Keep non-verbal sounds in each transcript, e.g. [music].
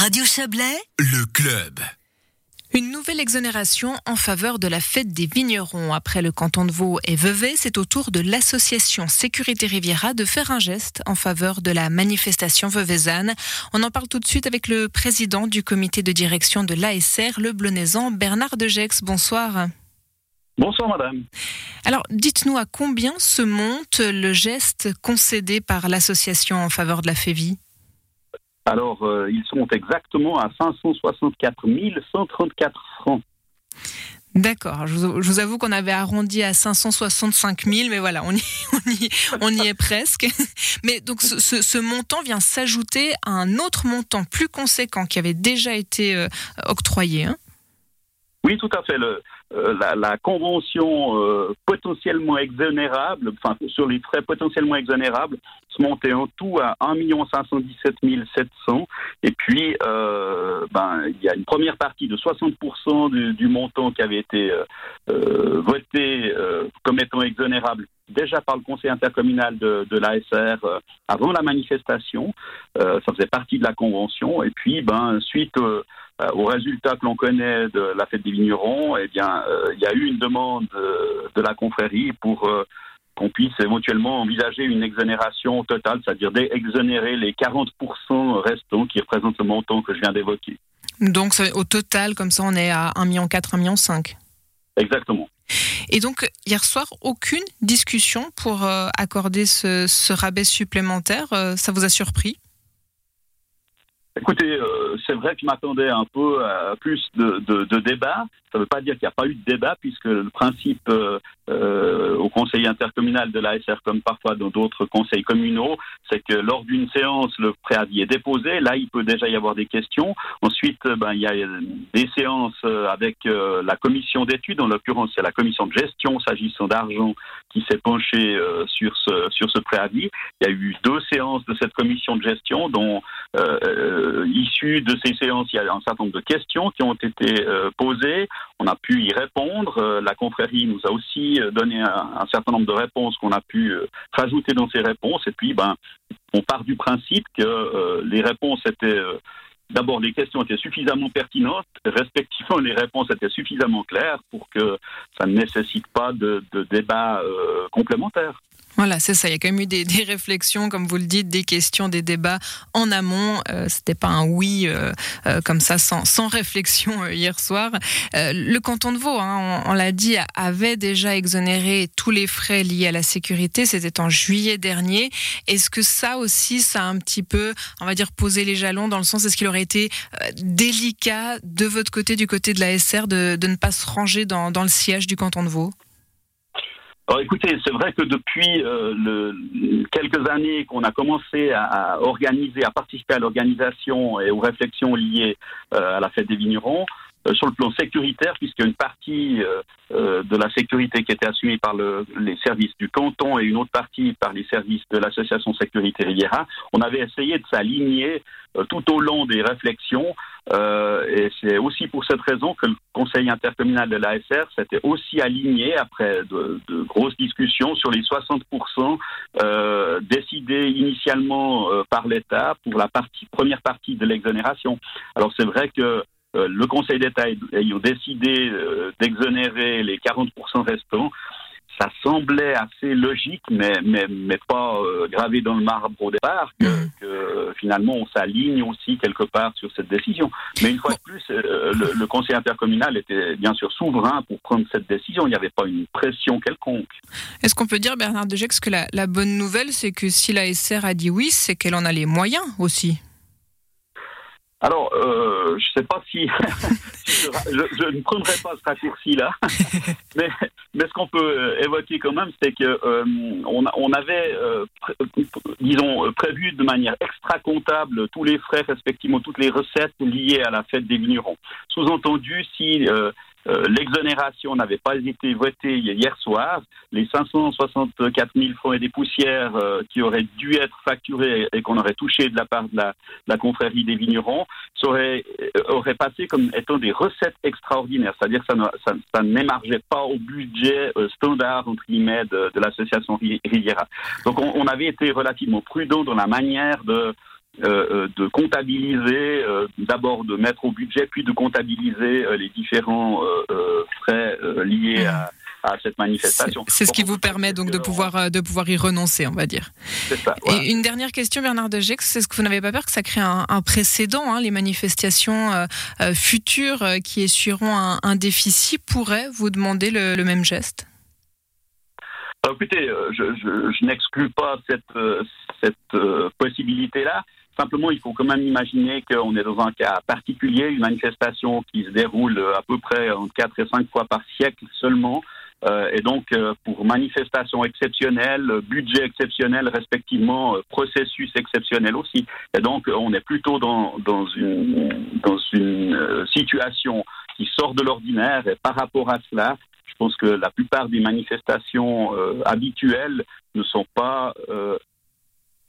Radio Chablais, le club. Une nouvelle exonération en faveur de la fête des vignerons. Après le canton de Vaud et Vevey, c'est au tour de l'association Sécurité Riviera de faire un geste en faveur de la manifestation veuvezane. On en parle tout de suite avec le président du comité de direction de l'ASR, le Blonaisan, Bernard Degex. Bonsoir. Bonsoir madame. Alors dites-nous à combien se monte le geste concédé par l'association en faveur de la FEVI alors, euh, ils sont exactement à 564 134 francs. D'accord. Je, vous avoue qu'on avait arrondi à 565 000, mais voilà, on y, [laughs] on y, on y est presque. [laughs] Mais donc, ce, ce, montant vient s'ajouter à un autre montant plus conséquent qui avait déjà été euh, octroyé. Hein? Oui, tout à fait. Le, euh, la, la, convention euh, potentiellement exonérable, enfin sur les frais potentiellement exonérables, se montait en tout à 1 517 700. Et puis, euh, ben, il y a une première partie de 60% du, du, montant qui avait été euh, voté comme étant exonérable déjà par le conseil intercommunal de, de l'ASR avant la manifestation. ça faisait partie de la convention. Et puis, ben, suite euh, au résultat que l'on connaît de la fête des vignerons, eh bien, euh, il y a eu une demande euh, de la confrérie pour qu'on puisse éventuellement envisager une exonération totale, c'est-à-dire d'exonérer les 40% restants qui représentent le montant que je viens d'évoquer. Donc au total, comme ça, on est à 1,4 million, 1,5 million Exactement. Et donc, hier soir, aucune discussion pour accorder ce, ce rabais supplémentaire. ça vous a surpris? Écoutez, euh, c'est vrai que je m'attendais un peu à plus de, de, de débat. Ça ne veut pas dire qu'il n'y a pas eu de débat, puisque le principe euh, euh au conseil intercommunal de l'ASR, comme parfois dans d'autres conseils communaux, c'est que lors d'une séance, le préavis est déposé. Là, il peut déjà y avoir des questions. Ensuite, euh, ben, il y a des séances avec la commission d'études. En l'occurrence, c'est la commission de gestion, s'agissant d'argent, qui s'est penchée sur, ce, sur ce préavis. Il y a eu deux séances de cette commission de gestion, dont euh, issu de ces séances, il y a un certain nombre de questions qui ont été euh, posées. On a pu y répondre. Euh, la confrérie nous a aussi donné un, certain nombre de réponses qu'on a pu rajouter dans ces réponses. Et puis, ben, on part du principe que les réponses étaient D'abord, les questions étaient suffisamment pertinentes, respectivement, les réponses étaient suffisamment claires pour que ça ne nécessite pas de débat complémentaire. Voilà, c'est ça. Il y a quand même eu [laughs] des, réflexions, comme vous le dites, des questions, des débats en amont. Euh, C'était pas un oui euh, euh, comme ça, sans, sans réflexion euh, hier soir. le canton de Vaud, hein, on, l'a dit, avait déjà exonéré tous les frais liés à la sécurité. C'était en juillet dernier. Est-ce que ça aussi, ça a un petit peu, on va dire, posé les jalons dans le sens, est-ce qu'il aurait été délicat de votre côté, du côté de la SR, de, de ne pas se ranger dans, dans le siège du canton de Vaud? Alors écoutez, c'est vrai que depuis euh, quelques années qu'on a commencé à, organiser, à participer à l'organisation et aux réflexions liées euh, à la fête des vignerons, sur le plan sécuritaire, puisqu'il y a une partie de la sécurité qui était assumée par le, les services du canton et une autre partie par les services de l'association Sécurité Riviera, on avait essayé de s'aligner tout au long des réflexions euh, et c'est aussi pour cette raison que le conseil intercommunal de l'ASR s'était aussi aligné après de, de, grosses discussions sur les 60% euh, décidés initialement euh, par l'État pour la partie, première partie de l'exonération. Alors c'est vrai que euh, le Conseil d'État ayant décidé d'exonérer les 40% restants, ça semblait assez logique, mais, mais, mais pas euh, gravé dans le marbre au départ, que, mm. que finalement on s'aligne aussi quelque part sur cette décision. Mais une fois de plus, euh, le, le, conseil intercommunal était bien sûr souverain pour prendre cette décision. Il n'y avait pas une pression quelconque. Est-ce qu'on peut dire, Bernard Degex, que la, la bonne nouvelle, c'est que si la SR a dit oui, c'est qu'elle en a les moyens aussi? euh, je ne sais pas si, [laughs] je, ne prendrai pas ce raccourci-là, [laughs] mais, mais ce qu'on peut euh, évoquer quand même, c'est que euh, on, on, avait, euh, disons, prévu de manière extra comptable tous les frais, respectivement toutes les recettes liées à la fête des vignerons. Sous-entendu, si euh, l'exonération n'avait pas été votée hier soir. Les 564 000 francs et des poussières euh, qui auraient dû être facturés et qu'on aurait touché de la part de la, confrérie des vignerons auraient, euh, passé comme étant des recettes extraordinaires. C'est-à-dire que ça, ça, n'émargeait pas au budget standard, entre guillemets, de, l'association Riviera. Donc on, on avait été relativement prudent dans la manière de de comptabiliser, d'abord de mettre au budget, puis de comptabiliser les différents frais liés à à cette manifestation. C'est ce qui vous permet donc de pouvoir, euh, de pouvoir y renoncer, on va dire. Ça, Et une dernière question, Bernard de Gex, c'est ce que vous n'avez pas peur que ça crée un, précédent hein, Les manifestations euh, euh, futures qui essuieront un, déficit pourraient vous demander le, même geste? Écoutez, je, n'exclus pas cette, cette possibilité-là. Simplement, il faut quand même imaginer qu'on est dans un cas particulier, une manifestation qui se déroule à peu près en 4 et 5 fois par siècle seulement. Euh, et donc, euh, pour manifestation exceptionnelle, budget exceptionnel, respectivement, euh, processus exceptionnel aussi. Et donc, on est plutôt dans, dans une, dans une situation qui sort de l'ordinaire. Et par rapport à cela, je pense que la plupart des manifestations habituelles ne sont pas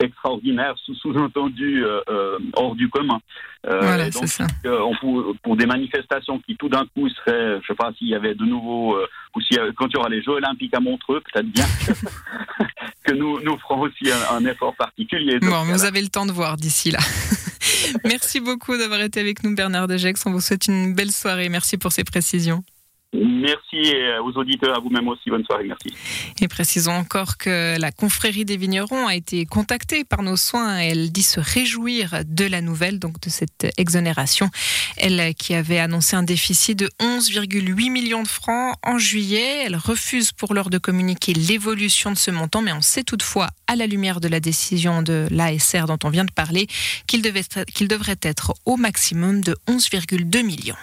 extraordinaire, sous-entendu euh, euh, hors du commun. Euh, voilà, donc, ça. pour, des manifestations qui tout d'un coup seraient, je sais pas s'il y avait de nouveau, ou si quand il y aura les Jeux Olympiques à Montreux, peut-être bien que, [laughs] nous, nous ferons aussi un, effort particulier. bon, vous avez le temps de voir d'ici là. [laughs] Merci beaucoup d'avoir été avec nous, Bernard Dejex. On vous souhaite une belle soirée. Merci pour ces précisions. Merci et aux auditeurs, à vous-même aussi. Bonne soirée, merci. Et précisons encore que la confrérie des vignerons a été contactée par nos soins. Elle dit se réjouir de la nouvelle, donc de cette exonération. Elle qui avait annoncé un déficit de 11,8 millions de francs en juillet. Elle refuse pour l'heure de communiquer l'évolution de ce montant, mais on sait toutefois, à la lumière de la décision de l'ASR dont on vient de parler, qu'il devrait être au maximum de 11,2 millions.